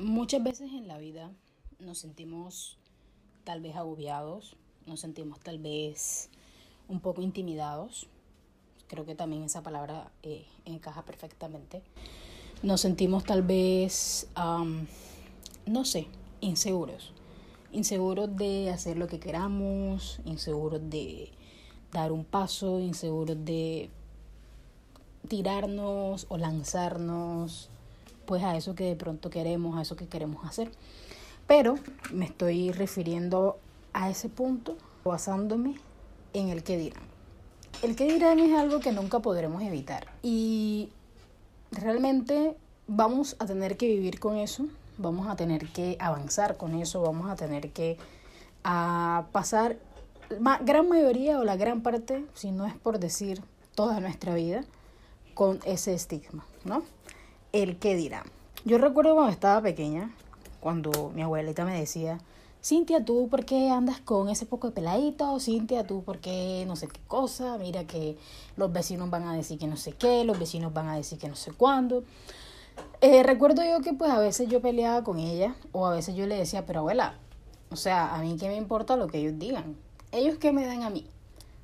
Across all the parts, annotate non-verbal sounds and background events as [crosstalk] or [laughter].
Muchas veces en la vida nos sentimos tal vez agobiados, nos sentimos tal vez un poco intimidados. Creo que también esa palabra eh, encaja perfectamente. Nos sentimos tal vez, no sé, inseguros. Inseguros de hacer lo que queramos, inseguros de dar un paso, inseguros de tirarnos o lanzarnos pues a eso que de pronto queremos, a eso que queremos hacer. Pero me estoy refiriendo a ese punto basándome en el que dirán. El que dirán es algo que nunca podremos evitar y realmente vamos a tener que vivir con eso, vamos a tener que avanzar con eso, vamos a tener que a pasar la gran mayoría o la gran parte, si no es por decir toda nuestra vida, con ese estigma, ¿no? El qué dirán. Yo recuerdo cuando estaba pequeña, cuando mi abuelita me decía, Cintia, ¿tú por qué andas con ese poco de peladito? Cintia, ¿tú por qué no sé qué cosa? Mira que los vecinos van a decir que no sé qué, los vecinos van a decir que no sé cuándo. Eh, recuerdo yo que pues a veces yo peleaba con ella o a veces yo le decía, pero abuela, o sea, a mí qué me importa lo que ellos digan. ¿Ellos qué me dan a mí?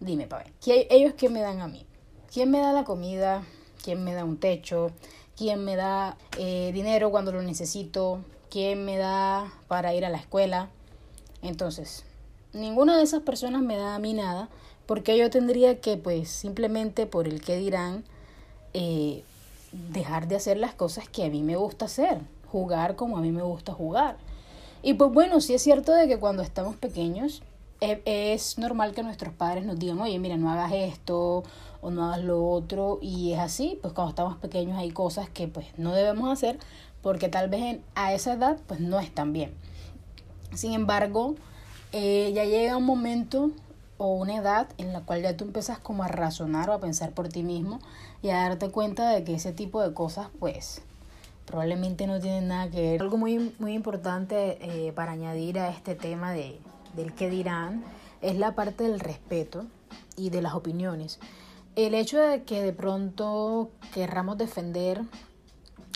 Dime, pa' ver. ¿Ellos qué me dan a mí? ¿Quién me da la comida? ¿Quién me da un techo? Quién me da eh, dinero cuando lo necesito, quién me da para ir a la escuela. Entonces, ninguna de esas personas me da a mí nada, porque yo tendría que, pues, simplemente por el que dirán, eh, dejar de hacer las cosas que a mí me gusta hacer, jugar como a mí me gusta jugar. Y pues bueno, sí es cierto de que cuando estamos pequeños es normal que nuestros padres nos digan, oye, mira, no hagas esto o no hagas lo otro. Y es así, pues cuando estamos pequeños hay cosas que pues no debemos hacer porque tal vez a esa edad pues no están bien. Sin embargo, eh, ya llega un momento o una edad en la cual ya tú empiezas como a razonar o a pensar por ti mismo y a darte cuenta de que ese tipo de cosas pues probablemente no tienen nada que ver. Algo muy, muy importante eh, para añadir a este tema de, del que dirán, es la parte del respeto y de las opiniones. El hecho de que de pronto querramos defender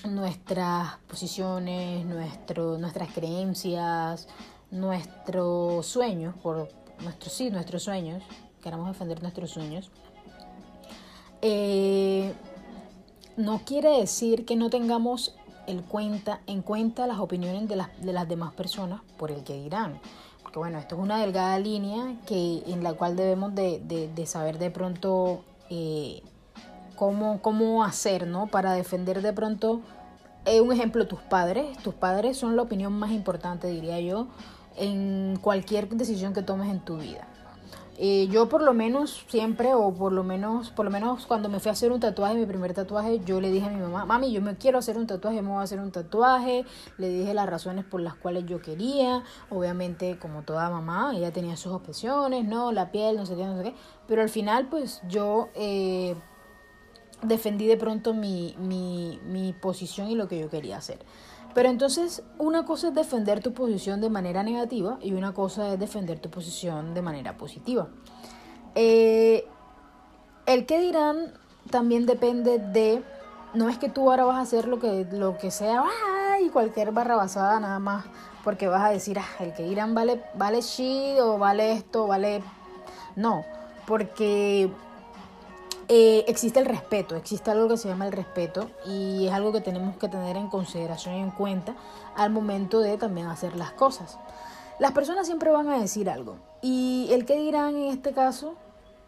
nuestras posiciones, nuestro, nuestras creencias, nuestros sueños, por nuestros sí, nuestros sueños, queramos defender nuestros sueños, eh, no quiere decir que no tengamos el cuenta, en cuenta las opiniones de las, de las demás personas por el que dirán bueno, esto es una delgada línea que, en la cual debemos de, de, saber de pronto eh, cómo, cómo hacer, ¿no? Para defender de pronto, eh, un ejemplo, tus padres. Tus padres son la opinión más importante, diría yo, en cualquier decisión que tomes en tu vida. Eh, yo por lo menos siempre, o por lo menos, por lo menos cuando me fui a hacer un tatuaje, mi primer tatuaje, yo le dije a mi mamá, mami, yo me quiero hacer un tatuaje, me voy a hacer un tatuaje. Le dije las razones por las cuales yo quería. Obviamente, como toda mamá, ella tenía sus obsesiones, ¿no? La piel, no sé qué, no sé qué. Pero al final, pues yo eh, defendí de pronto mi, mi, mi posición y lo que yo quería hacer. Pero entonces una cosa es defender tu posición de manera negativa y una cosa es defender tu posición de manera positiva. Eh, el que dirán también depende de, no es que tú ahora vas a hacer lo que, lo que sea, y cualquier barra basada nada más, porque vas a decir, ah, el que dirán vale, vale shit o vale esto, vale... No, porque eh, existe el respeto, existe algo que se llama el respeto y es algo que tenemos que tener en consideración y en cuenta al momento de también hacer las cosas. Las personas siempre van a decir algo y el que dirán en este caso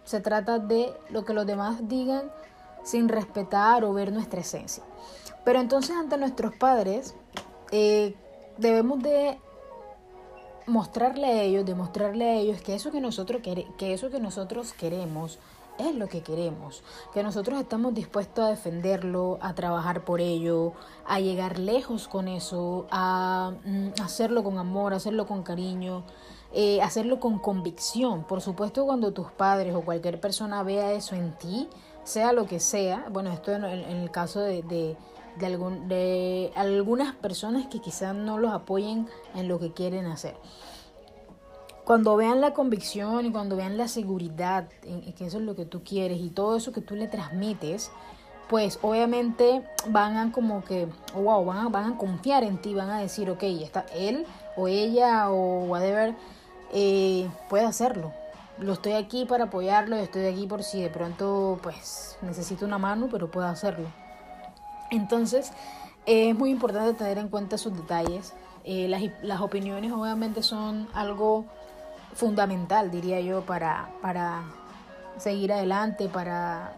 se trata de lo que los demás digan sin respetar o ver nuestra esencia. Pero entonces ante nuestros padres eh, debemos de mostrarle a ellos, demostrarle a ellos que eso que nosotros, que eso que nosotros queremos, es lo que queremos, que nosotros estamos dispuestos a defenderlo, a trabajar por ello, a llegar lejos con eso, a mm, hacerlo con amor, hacerlo con cariño, eh, hacerlo con convicción. Por supuesto, cuando tus padres o cualquier persona vea eso en ti, sea lo que sea, bueno, esto en, el caso de, de, algún, de algunas personas que quizás no los apoyen en lo que quieren hacer cuando vean la convicción y cuando vean la seguridad que eso es lo que tú quieres y todo eso que tú le transmites, pues obviamente van a como que, wow, van a, van a confiar en ti, van a decir, ok, está él o ella o whatever, eh, puede hacerlo. Lo estoy aquí para apoyarlo, estoy aquí por si de pronto pues necesito una mano, pero puedo hacerlo. Entonces, es muy importante tener en cuenta sus detalles. Eh, las, las opiniones obviamente son algo fundamental, diría yo, para, para seguir adelante, para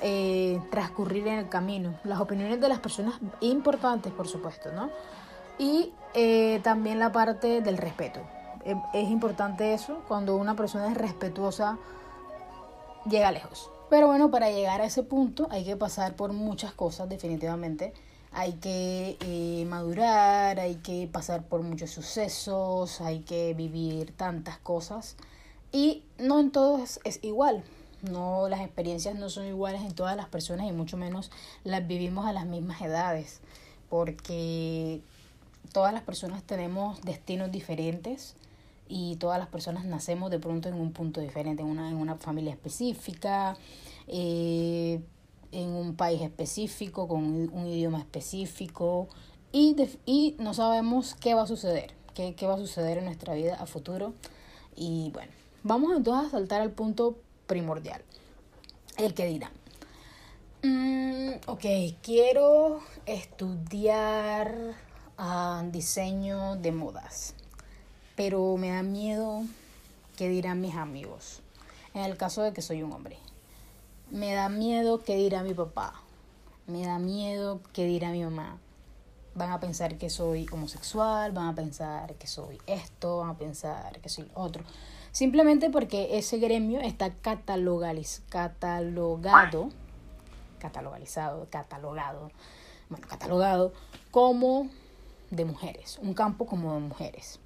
eh, transcurrir en el camino. Las opiniones de las personas importantes, por supuesto, ¿no? Y eh, también la parte del respeto. Eh, es importante eso, cuando una persona es respetuosa, llega lejos. Pero bueno, para llegar a ese punto hay que pasar por muchas cosas, definitivamente. Hay que madurar, hay que pasar por muchos sucesos, hay que vivir tantas cosas. Y no en todo es igual. No, las experiencias no son iguales en todas las personas y mucho menos las vivimos a las mismas edades, porque todas las personas tenemos destinos diferentes y todas las personas nacemos de pronto en un punto diferente, en una, en una familia específica, eh, en un país específico, con un idioma específico y, y no sabemos qué va a suceder, qué, qué va a suceder en nuestra vida a futuro. Y bueno, vamos entonces a saltar al punto primordial. El que dirá, mm, ok, quiero estudiar ah, diseño de modas, pero me da miedo que dirán mis amigos. En el caso de que soy un hombre. Me da miedo que dirá mi papá. Me da miedo que dirá mi mamá. Van a pensar que soy homosexual, van a pensar que soy esto, van a pensar que soy otro. Simplemente porque ese gremio está catalogaliz, catalogado, catalogalizado, catalogado, bueno, catalogado como de mujeres, un campo como de mujeres.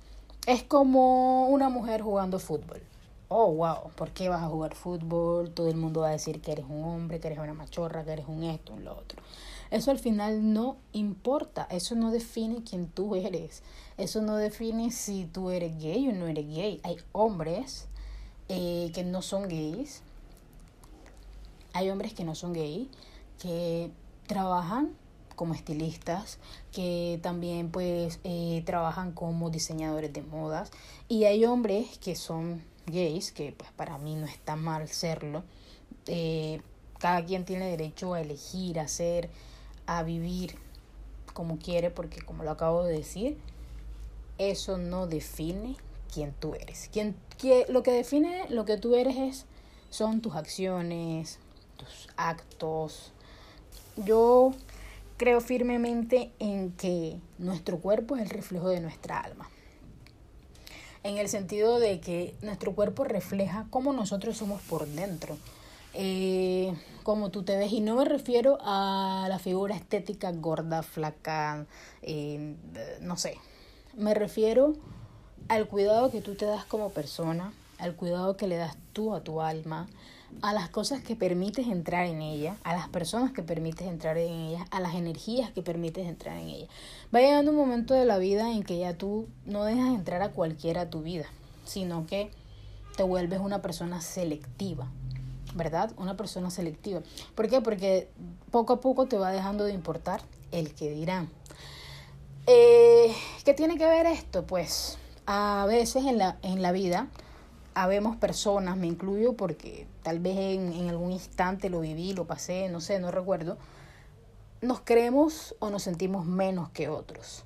Es como una mujer jugando fútbol. Oh, wow, ¿por qué vas a jugar fútbol? Todo el mundo va a decir que eres un hombre, que eres una machorra, que eres un esto, un lo otro. Eso al final no importa, eso no define quién tú eres, eso no define si tú eres gay o no eres gay. Hay hombres eh, que no son gays, hay hombres que no son gay, que trabajan como estilistas, que también pues eh, trabajan como diseñadores de modas y hay hombres que son gays, que pues para mí no está mal serlo. Eh, cada quien tiene derecho a elegir, a hacer a vivir como quiere, porque como lo acabo de decir, eso no define quién tú eres. Quien, que, lo que define lo que tú eres es, son tus acciones, tus actos. Yo creo firmemente en que nuestro cuerpo es el reflejo de nuestra alma. En el sentido de que nuestro cuerpo refleja cómo nosotros somos por dentro. Eh, como tú te ves. Y no me refiero a la figura estética gorda, flaca, eh, no sé. Me refiero al cuidado que tú te das como persona, al cuidado que le das tú a tu alma, a las cosas que permites entrar en ella, a las personas que permites entrar en ella, a las energías que permites entrar en ella. Va llegando un momento de la vida en que ya tú no dejas entrar a cualquiera a tu vida, sino que te vuelves una persona selectiva, ¿verdad? Una persona selectiva. ¿Por qué? Porque poco a poco te va dejando de importar el que dirán. Eh, ¿Qué tiene que ver esto? Pues a veces en la, en la vida habemos personas, me incluyo porque tal vez en, en algún instante lo viví, lo pasé, no sé, no recuerdo, nos creemos o nos sentimos menos que otros.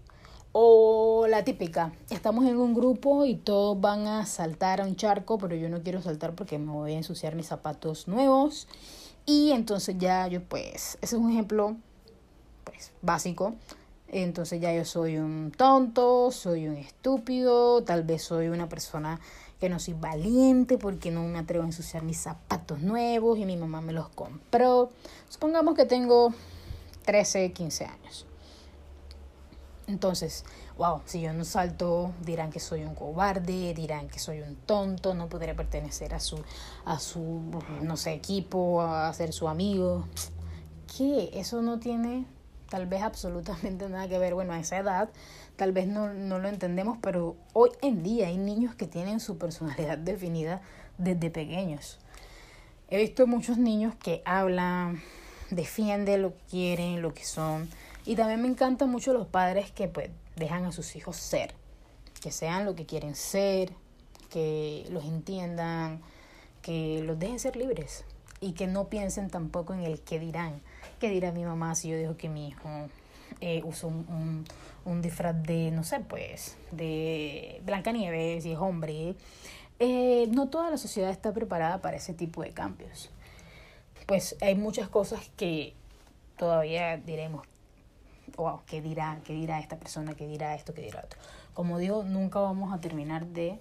O la típica, estamos en un grupo y todos van a saltar a un charco, pero yo no quiero saltar porque me voy a ensuciar mis zapatos nuevos. Y entonces ya yo pues, ese es un ejemplo pues básico. Entonces ya yo soy un tonto, soy un estúpido, tal vez soy una persona que no soy valiente porque no me atrevo a ensuciar mis zapatos nuevos y mi mamá me los compró. Supongamos que tengo 13, 15 años. Entonces, wow, si yo no salto, dirán que soy un cobarde, dirán que soy un tonto, no podré pertenecer a su, a su, no sé, equipo, a ser su amigo. ¿Qué? Eso no tiene tal vez absolutamente nada que ver. Bueno, a esa edad tal vez no, no lo entendemos, pero hoy en día hay niños que tienen su personalidad [laughs] definida desde pequeños. He visto muchos niños que hablan defiende lo que quieren, lo que son. Y también me encantan mucho los padres que pues dejan a sus hijos ser, que sean lo que quieren ser, que los entiendan, que los dejen ser libres y que no piensen tampoco en el qué dirán. ¿Qué dirá mi mamá si yo dejo que mi hijo eh, usa un, un, disfraz de, no sé, pues, de Blancanieves, si es hombre? Eh, no toda la sociedad está preparada para ese tipo de cambios. Pues hay muchas cosas que todavía diremos, wow, ¿qué dirá? ¿Qué dirá esta persona? ¿Qué dirá esto? ¿Qué dirá otro? Como digo, nunca vamos a terminar de,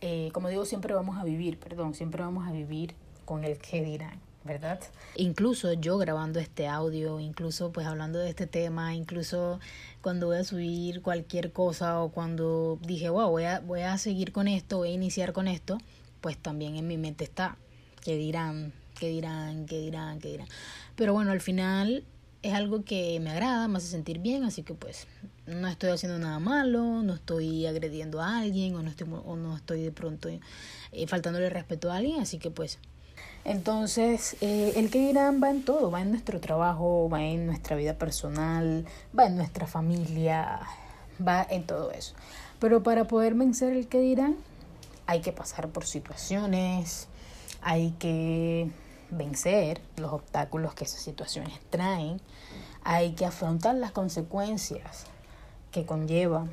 eh, como digo, siempre vamos a vivir, perdón, siempre vamos a vivir con el qué dirán. ¿verdad? Incluso yo grabando este audio, incluso pues hablando de este tema, incluso cuando voy a subir cualquier cosa o cuando dije, wow, voy a, voy a seguir con esto, voy a iniciar con esto, pues también en mi mente está, ¿qué dirán? ¿Qué dirán? ¿Qué dirán? ¿Qué dirán? Pero bueno, al final es algo que me agrada, me hace sentir bien, así que pues no estoy haciendo nada malo, no estoy agrediendo a alguien o no estoy, o no estoy de pronto eh, faltándole respeto a alguien, así que pues entonces, eh, el que dirán va en todo, va en nuestro trabajo, va en nuestra vida personal, va en nuestra familia, va en todo eso. Pero para poder vencer el que dirán, hay que pasar por situaciones, hay que vencer los obstáculos que esas situaciones traen, hay que afrontar las consecuencias que conllevan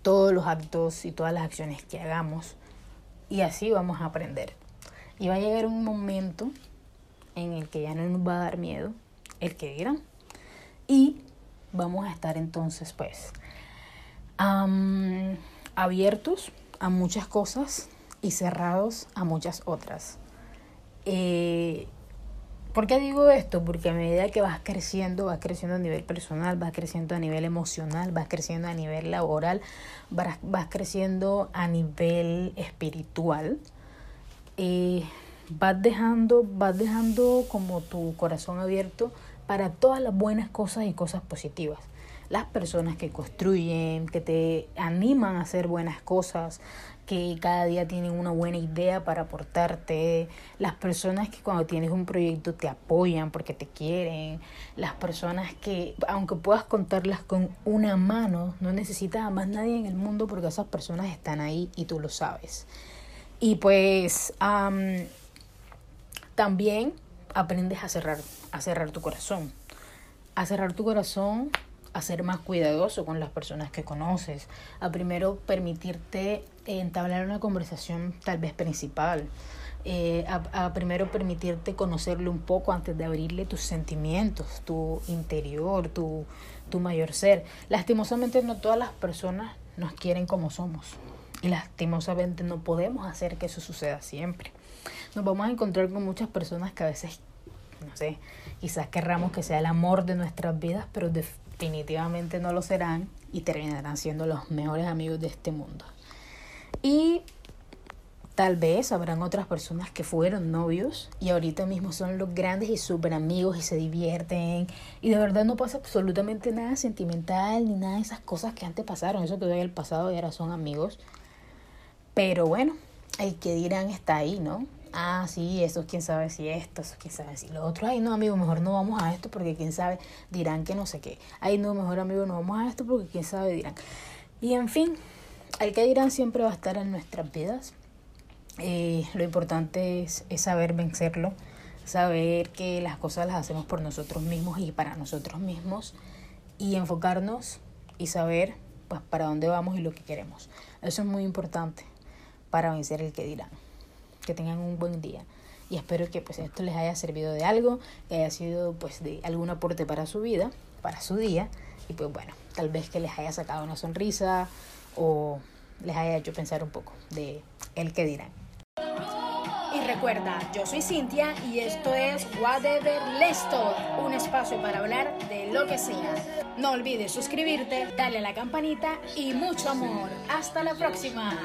todos los actos y todas las acciones que hagamos y así vamos a aprender. Y va a llegar un momento en el que ya no nos va a dar miedo el que dirán. Y vamos a estar entonces pues abiertos a muchas cosas y cerrados a muchas otras. Eh, ¿Por qué digo esto? Porque a medida que vas creciendo, vas creciendo a nivel personal, vas creciendo a nivel emocional, vas creciendo a nivel laboral, vas creciendo a nivel espiritual, eh, vas dejando, vas dejando como tu corazón abierto para todas las buenas cosas y cosas positivas. Las personas que construyen, que te animan a hacer buenas cosas, que cada día tienen una buena idea para aportarte, las personas que cuando tienes un proyecto te apoyan porque te quieren, las personas que aunque puedas contarlas con una mano, no necesitas a más nadie en el mundo porque esas personas están ahí y tú lo sabes. Y pues también aprendes a cerrar, a cerrar tu corazón. A cerrar tu corazón, a ser más cuidadoso con las personas que conoces. A primero permitirte entablar una conversación tal vez principal. Eh, a, primero permitirte conocerle un poco antes de abrirle tus sentimientos, tu interior, tu, tu mayor ser. Lastimosamente no todas las personas nos quieren como somos. Y lastimosamente no podemos hacer que eso suceda siempre. Nos vamos a encontrar con muchas personas que a veces, no sé, quizás querramos que sea el amor de nuestras vidas, pero definitivamente no lo serán y terminarán siendo los mejores amigos de este mundo. Y tal vez habrán otras personas que fueron novios y ahorita mismo son los grandes y súper amigos y se divierten y de verdad no pasa absolutamente nada sentimental ni nada de esas cosas que antes pasaron, eso quedó en el pasado y ahora son amigos pero bueno, el que dirán está ahí, ¿no? Ah, sí, eso quién sabe si esto, eso quién sabe si lo otro. Ay, no, amigo, mejor no vamos a esto porque quién sabe, dirán que no sé qué. Ay, no, mejor amigo, no vamos a esto porque quién sabe, dirán. Y en fin, el que dirán siempre va a estar en nuestras vidas. Eh, lo importante es, es saber vencerlo, saber que las cosas las hacemos por nosotros mismos y para nosotros mismos y enfocarnos y saber pues para dónde vamos y lo que queremos. Eso es muy importante para vencer el que dirán. Que tengan un buen día. Y espero que pues esto les haya servido de algo, que haya sido pues de algún aporte para su vida, para su día. Y pues bueno, tal vez que les haya sacado una sonrisa o les haya hecho pensar un poco de el que dirán. Y recuerda, yo soy Cintia y esto es Whatever Let's Talk, un espacio para hablar de lo que sea. No olvides suscribirte, darle a la campanita y mucho amor. Hasta la próxima.